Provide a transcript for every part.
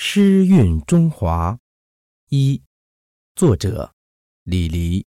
诗韵中华一，作者李黎。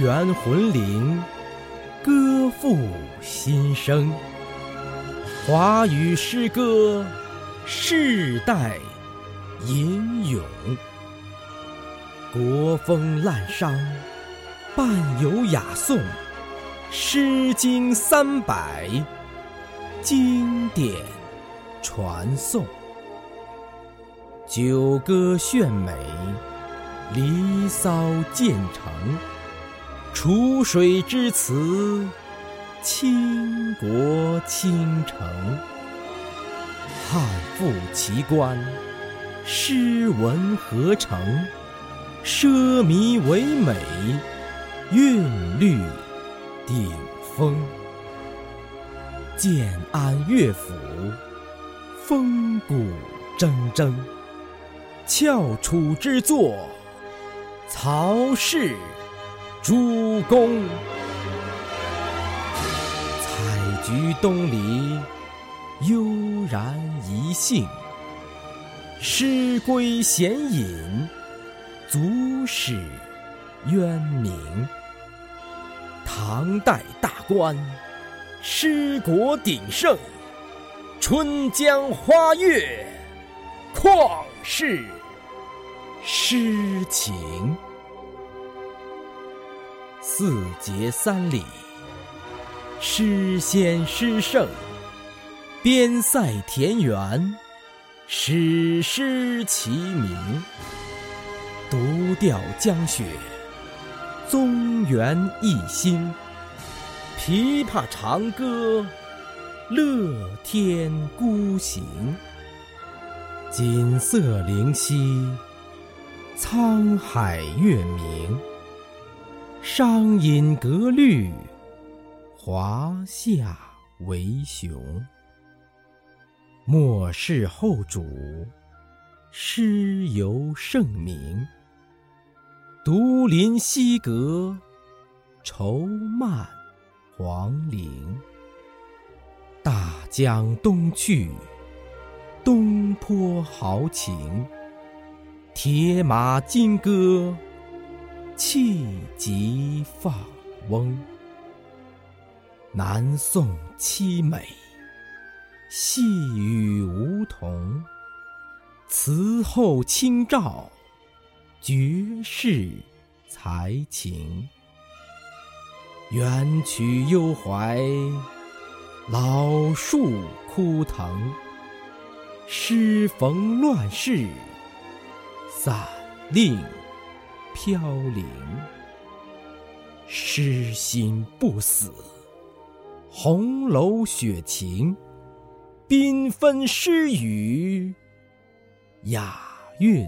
园魂灵，歌赋新生。华语诗歌，世代吟咏。国风滥觞，伴有雅颂，《诗经》三百，经典传颂。九歌炫美，《离骚》渐成，楚水之词，倾国倾城。汉赋奇观，诗文合成，奢靡唯美，韵律顶峰。建安乐府，风骨铮铮。翘楚之作，曹氏诸公。采菊东篱，悠然一兴。诗归闲隐，足使渊明。唐代大观，诗国鼎盛，春江花月，旷世诗情。四节三礼，诗仙诗圣，边塞田园，史诗齐名。独钓江雪，宗元一心。琵琶长歌，乐天孤行。锦瑟灵犀，沧海月明。商隐格律，华夏为雄。末世后主，诗犹盛名。独临西阁，愁漫黄陵。大江东去，东坡豪情。铁马金戈，气急放翁。南宋凄美，细雨梧桐。词后清照，绝世才情。元曲幽怀，老树枯藤。诗逢乱世，散令飘零。诗心不死，红楼雪晴。缤纷诗语，雅韵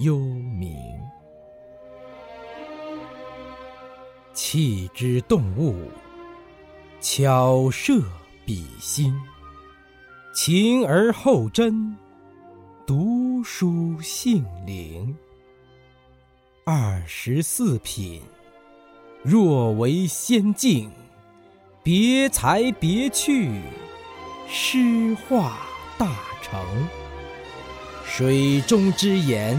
幽冥。气之动物，巧设笔心。情而后真，读书性灵。二十四品，若为仙境，别才别趣，诗画大成。水中之言，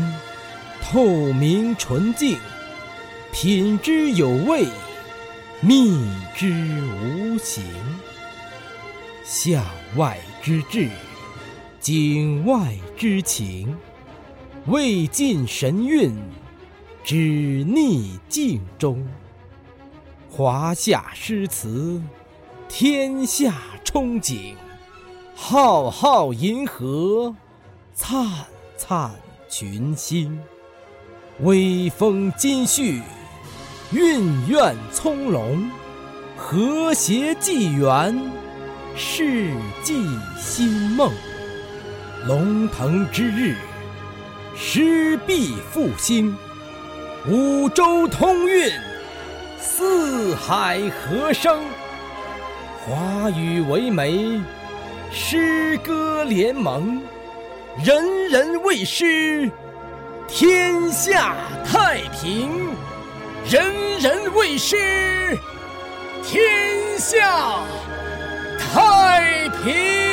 透明纯净，品之有味，觅之无形。向外之志，景外之情，未尽神韵，只逆境中。华夏诗词，天下憧憬。浩浩银河，灿灿群星。微风金絮，韵苑葱茏，和谐纪元，世纪新梦。龙腾之日，诗必复兴，五洲通运，四海和声。华语为媒，诗歌联盟，人人为诗，天下太平；人人为诗，天下太平。